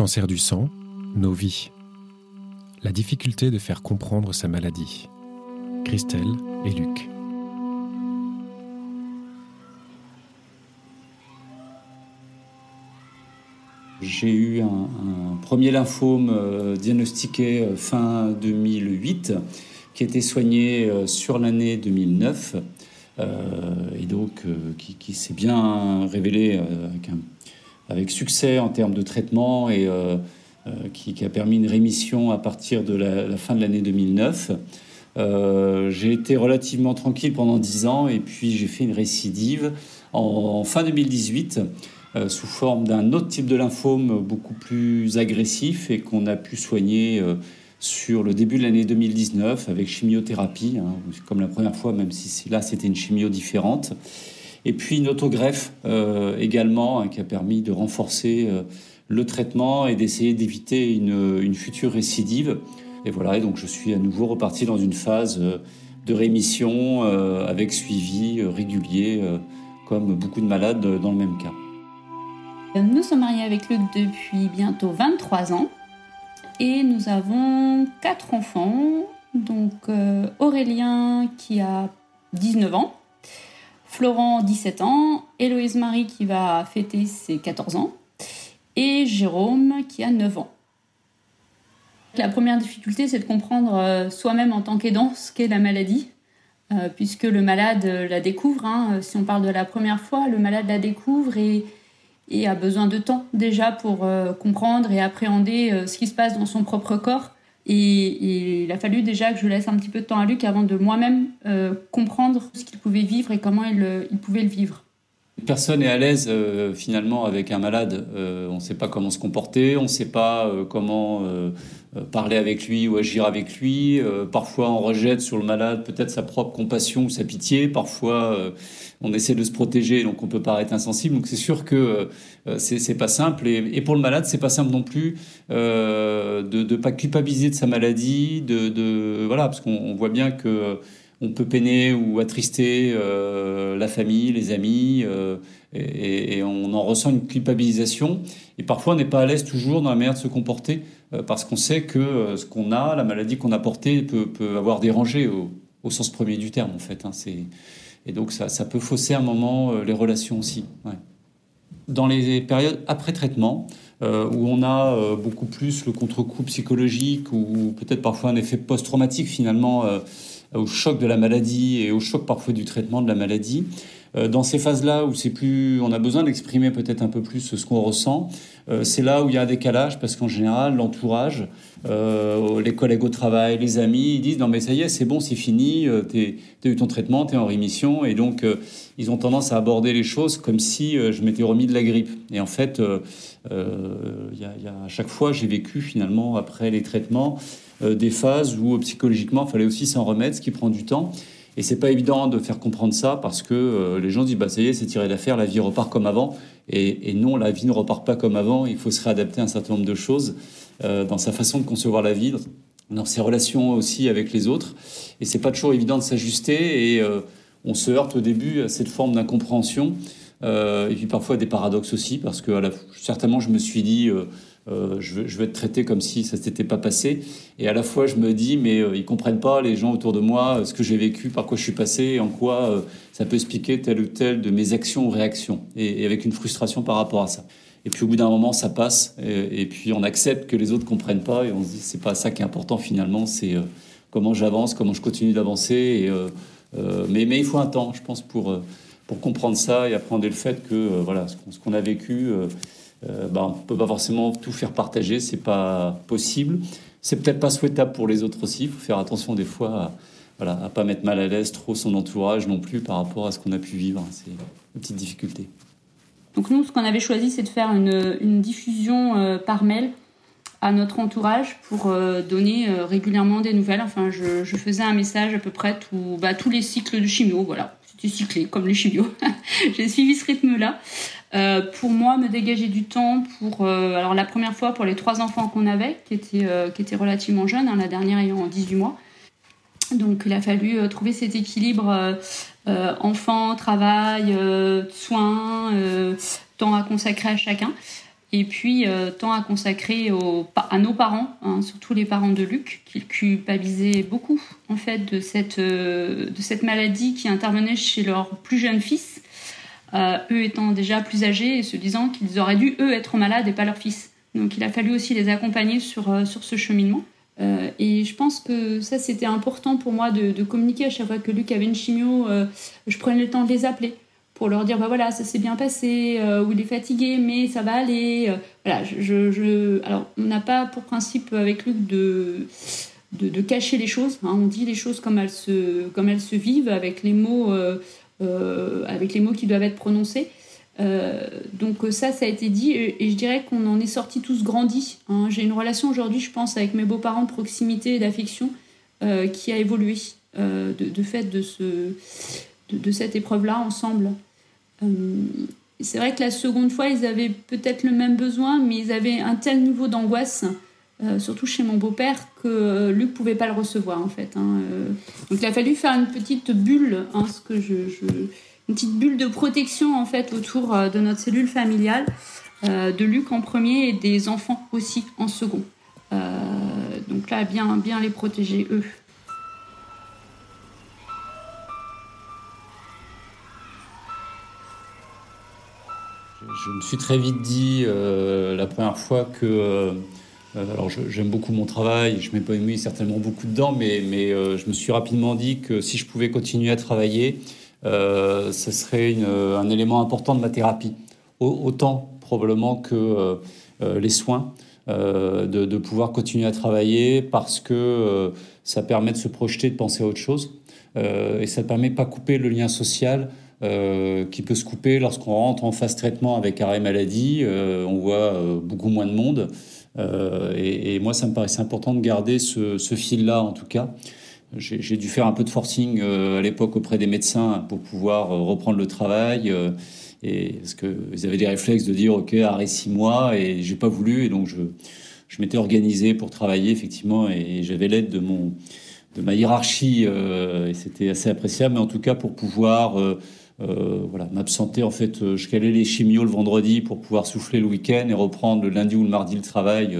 Cancer du sang, nos vies. La difficulté de faire comprendre sa maladie. Christelle et Luc. J'ai eu un, premier lymphome euh, diagnostiqué euh, fin 2008 qui été soigné euh, sur l'année 2009 et donc qui, s'est bien révélé avec, succès en termes de traitement et qui, a permis une rémission à partir de la, fin de l'année 2009. j'ai été relativement tranquille pendant 10 ans et puis j'ai fait une récidive en fin 2018 euh, sous forme d'un autre type de lymphome beaucoup plus agressif et qu'on a pu soigner euh, sur le début de l'année 2019 avec chimiothérapie, hein, comme la première fois, même si là c'était une chimio différente. Et puis une autogreffe euh, également hein, qui a permis de renforcer le traitement et d'essayer d'éviter une, future récidive. Et voilà, et donc je suis à nouveau reparti dans une phase de rémission avec suivi régulier, comme beaucoup de malades dans le même cas. Nous sommes mariés avec Luc depuis bientôt 23 ans et nous avons quatre enfants. Donc euh, Aurélien qui a 19 ans, Florent 17 ans, Héloïse Marie qui va fêter ses 14 ans et Jérôme qui a 9 ans. La première difficulté, c'est de comprendre euh, soi-même en tant qu'aidant ce qu'est la maladie, euh, puisque le malade la découvre. Hein. Si on parle de la première fois, le malade la découvre et a besoin de temps déjà pour euh, comprendre et appréhender euh, ce qui se passe dans son propre corps. Et, il a fallu déjà que je laisse un petit peu de temps à Luc avant de moi-même euh, comprendre ce qu'il pouvait vivre et comment il, il pouvait le vivre. Personne n'est à l'aise finalement avec un malade. on ne sait pas comment se comporter, on ne sait pas comment parler avec lui ou agir avec lui. parfois on rejette sur le malade peut-être sa propre compassion ou sa pitié. Parfois on essaie de se protéger, donc on peut paraître insensible. Donc c'est sûr que euh, c'est pas simple. Et, pour le malade, c'est pas simple non plus euh, de ne pas culpabiliser de sa maladie, de, voilà, parce qu'on voit bien que euh, on peut peiner ou attrister la famille, les amis, et, on en ressent une culpabilisation. Et parfois, on n'est pas à l'aise toujours dans la manière de se comporter, parce qu'on sait que ce qu'on a, la maladie qu'on a portée, peut, avoir dérangé au, sens premier du terme, en fait. Hein. et donc ça, peut fausser un moment euh, les relations aussi. Dans les périodes après traitement, euh, où on a euh, beaucoup plus le contre-coup psychologique ou peut-être parfois un effet post-traumatique finalement au choc de la maladie et au choc parfois du traitement de la maladie, dans ces phases-là où c'est plus, on a besoin d'exprimer peut-être un peu plus ce qu'on ressent, euh, c'est là où il y a un décalage parce qu'en général, l'entourage, euh, les collègues au travail, les amis, ils disent non mais ça y est, c'est bon, c'est fini, tu as eu ton traitement, tu es en rémission, et donc ils ont tendance à aborder les choses comme si je m'étais remis de la grippe. Et en fait, à chaque fois, j'ai vécu finalement après les traitements des phases où psychologiquement, il fallait aussi s'en remettre, ce qui prend du temps. Et c'est pas évident de faire comprendre ça parce que euh, les gens disent bah ça y est, c'est tiré d'affaire, la vie repart comme avant. Et, non, la vie ne repart pas comme avant. Il faut se réadapter à un certain nombre de choses euh, dans sa façon de concevoir la vie, dans ses relations aussi avec les autres. Et c'est pas toujours évident de s'ajuster. Et euh, on se heurte au début à cette forme d'incompréhension. et puis parfois des paradoxes aussi parce que certainement je me suis dit euh, je, veux, être traité comme si ça s'était pas passé. Et à la fois, je me dis, mais euh, ils comprennent pas, les gens autour de moi, euh, ce que j'ai vécu, par quoi je suis passé, en quoi ça peut expliquer telle ou telle de mes actions ou réactions, et, avec une frustration par rapport à ça. Et puis au bout d'un moment, ça passe, et, puis on accepte que les autres comprennent pas, et on se dit, c'est pas ça qui est important finalement, c'est comment j'avance, comment je continue d'avancer. mais, il faut un temps, je pense, pour, pour comprendre ça et apprendre le fait que voilà, ce qu'on a vécu euh, bah, on ne peut pas forcément tout faire partager, c'est pas possible. C'est peut-être pas souhaitable pour les autres aussi. Il faut faire attention des fois à, voilà, pas mettre mal à l'aise trop son entourage non plus par rapport à ce qu'on a pu vivre. C'est une petite difficulté. Donc nous, ce qu'on avait choisi, c'est de faire une, diffusion euh, par mail à notre entourage pour euh, donner régulièrement des nouvelles. Enfin, je, faisais un message à peu près tout, bah, tous les cycles de chimio. Voilà, c'était cyclé comme les chimio. J'ai suivi ce rythme-là. Euh, pour moi, me dégager du temps pour, euh, alors la première fois pour les trois enfants qu'on avait, qui étaient, euh, qui étaient relativement jeunes, hein, la dernière ayant 18 mois. Donc il a fallu trouver cet équilibre enfant, travail, soins, temps à consacrer à chacun. Et puis temps à consacrer à nos parents, hein, surtout les parents de Luc, qui culpabilisaient beaucoup en fait de cette, de cette maladie qui intervenait chez leur plus jeune fils, eux étant déjà plus âgés et se disant qu'ils auraient dû eux être malades et pas leur fils. Donc il a fallu aussi les accompagner sur, sur ce cheminement. Euh, et je pense que ça, c'était important pour moi de, communiquer à chaque fois que Luc avait une chimio. Euh, je prenais le temps de les appeler pour leur dire bah voilà, ça s'est bien passé, euh, ou il est fatigué, mais ça va aller. voilà, je, je, Alors, on n'a pas pour principe avec Luc de, de, cacher les choses. Hein. on dit les choses comme elles se, comme elles se vivent, avec les mots, avec les mots qui doivent être prononcés. Euh, donc ça, ça a été dit et, je dirais qu'on en est sortis tous grandis. Hein. J'ai une relation aujourd'hui, je pense, avec mes beaux-parents de proximité et d'affection euh, qui a évolué euh, de, fait de, ce, de, cette épreuve-là ensemble. C'est vrai que la seconde fois, ils avaient peut-être le même besoin, mais ils avaient un tel niveau d'angoisse, surtout chez mon beau-père, que Luc pouvait pas le recevoir en fait. Hein. donc il a fallu faire une petite bulle, hein, une petite bulle de protection en fait autour euh, de notre cellule familiale, euh, de Luc en premier et des enfants aussi en second. Euh, donc là, bien, bien les protéger eux. Je me suis très vite dit la première fois que alors j'aime beaucoup mon travail, je m'épanouis certainement beaucoup dedans, mais, je me suis rapidement dit que si je pouvais continuer à travailler, euh, ce serait un élément important de ma thérapie. Autant probablement que euh, euh, les soins, de, pouvoir continuer à travailler parce que ça permet de se projeter, de penser à autre chose. et ça permet pas couper le lien social qui peut se couper lorsqu'on rentre en phase traitement avec arrêt maladie. on voit beaucoup moins de monde. Et, moi, ça me paraissait important de garder ce, ce fil-là, en tout cas. J'ai dû faire un peu de forcing euh, à l'époque auprès des médecins pour pouvoir euh, reprendre le travail. Euh, et parce qu'ils avaient des réflexes de dire ok arrêt six mois et j'ai pas voulu et donc je, je m'étais organisé pour travailler effectivement et j'avais l'aide de mon de ma hiérarchie et c'était assez appréciable mais en tout cas pour pouvoir voilà m'absenter en fait je calais les chimios le vendredi pour pouvoir souffler le week-end et reprendre le lundi ou le mardi le travail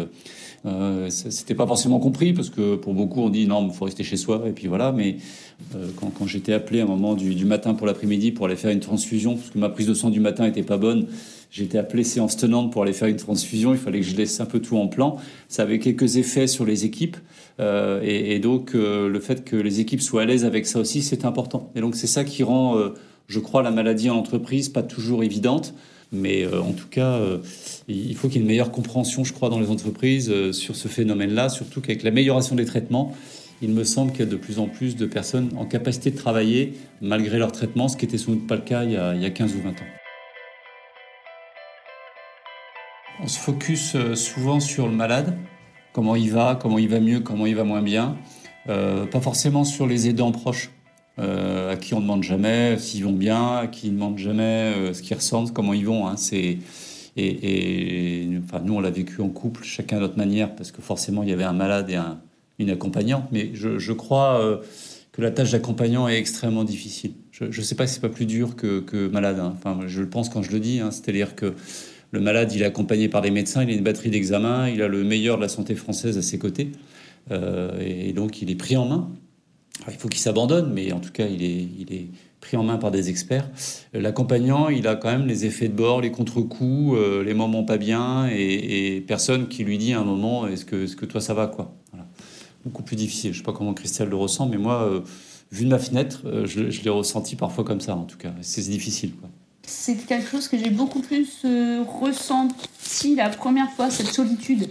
euh, C'était pas forcément compris parce que pour beaucoup on dit non, il faut rester chez soi et puis voilà. Mais euh, quand, j'étais appelé à un moment du, matin pour l'après-midi pour aller faire une transfusion parce que ma prise de sang du matin était pas bonne, j'étais appelé séance tenante pour aller faire une transfusion. Il fallait que je laisse un peu tout en plan. Ça avait quelques effets sur les équipes euh, et, donc euh, le fait que les équipes soient à l'aise avec ça aussi, c'est important. Et donc c'est ça qui rend, euh, je crois, la maladie en entreprise pas toujours évidente. Mais euh, en tout cas, euh, il faut qu'il y ait une meilleure compréhension, je crois, dans les entreprises euh, sur ce phénomène-là, surtout qu'avec l'amélioration des traitements, il me semble qu'il y a de plus en plus de personnes en capacité de travailler malgré leur traitement, ce qui était sans doute pas le cas il y a, il y a 15 ou 20 ans. On se focus souvent sur le malade, comment il va, comment il va mieux, comment il va moins bien, pas forcément sur les aidants proches. Euh, à qui on demande jamais s'ils vont bien, à qui ne demande jamais euh, ce qu'ils ressentent, comment ils vont. Hein. c'est et, enfin, nous, on l'a vécu en couple, chacun à notre manière, parce que forcément, il y avait un malade et un, une accompagnante. Mais je, crois euh, que la tâche d'accompagnant est extrêmement difficile. Je ne sais pas si c'est pas plus dur que, malade. Hein. Enfin, je le pense quand je le dis. Hein. C'est-à-dire que le malade, il est accompagné par des médecins, il a une batterie d'examen, il a le meilleur de la santé française à ses côtés. et donc, il est pris en main il faut qu'il s'abandonne, mais en tout cas, il est, pris en main par des experts. L'accompagnant, il a quand même les effets de bord, les contre-coups, euh, les moments pas bien, et, personne qui lui dit à un moment est-ce que, est que toi ça va quoi? Beaucoup plus difficile. Je sais pas comment Christelle le ressent, mais moi, euh, vu de ma fenêtre, euh, je, l'ai ressenti parfois comme ça en tout cas. C'est difficile. C'est quelque chose que j'ai beaucoup plus ressenti la première fois, cette solitude.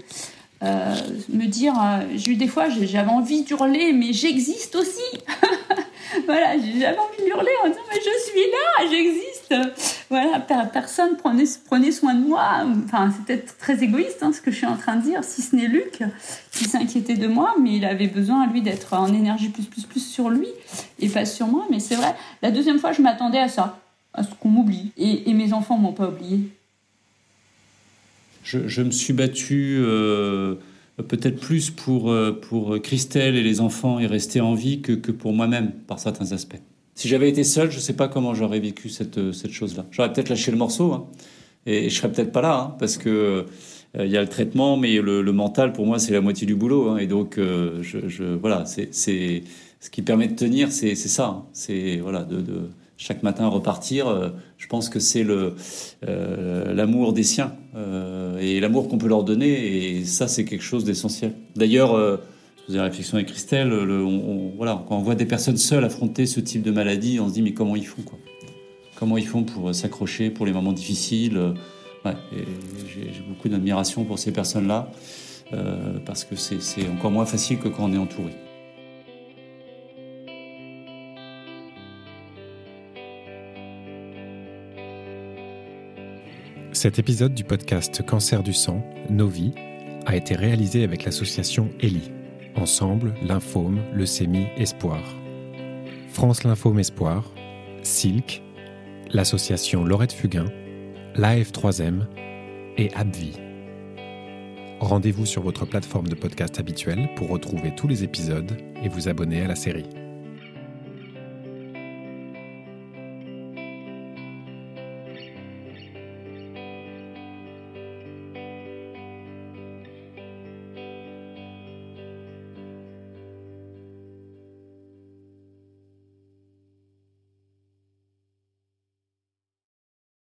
Euh, me dire, euh, j'ai eu des fois, j'avais envie d'hurler, mais j'existe aussi. voilà, j'avais envie de hurler en disant, mais je suis là, j'existe. Voilà, personne prenait, prenait soin de moi. Enfin, c'était très égoïste hein, ce que je suis en train de dire, si ce n'est Luc qui s'inquiétait de moi, mais il avait besoin, lui, d'être en énergie plus, plus, plus sur lui et pas sur moi. Mais c'est vrai, la deuxième fois, je m'attendais à ça, à ce qu'on m'oublie. Et, et mes enfants m'ont pas oublié je, me suis battu euh, peut-être plus pour, euh, pour Christelle et les enfants et rester en vie que, que pour moi-même par certains aspects. Si j'avais été seul, je ne sais pas comment j'aurais vécu cette, cette chose-là. J'aurais peut-être lâché le morceau, hein. Et je serais peut-être pas là, hein, parce que il y a le traitement, mais le, mental, pour moi, c'est la moitié du boulot. Hein. et donc, voilà, c'est ce qui permet de tenir, c'est ça. C'est voilà, de, chaque matin repartir. je pense que c'est le l'amour des siens et l'amour qu'on peut leur donner. Et ça, c'est quelque chose d'essentiel. D'ailleurs faisais réflexion avec Christelle, voilà, quand on voit des personnes seules affronter ce type de maladie, on se dit mais comment ils font quoi? Comment ils font pour s'accrocher pour les moments difficiles J'ai beaucoup d'admiration pour ces personnes-là euh, parce que c'est encore moins facile que quand on est entouré. Cet épisode du podcast Cancer du sang, Nos vies, a été réalisé avec l'association ELI Ensemble, lymphome, leucémie, espoir. France Lymphome Espoir, Silk, l'association Laurette Fugain, l'AF3M et Abvi. Rendez-vous sur votre plateforme de podcast habituelle pour retrouver tous les épisodes et vous abonner à la série.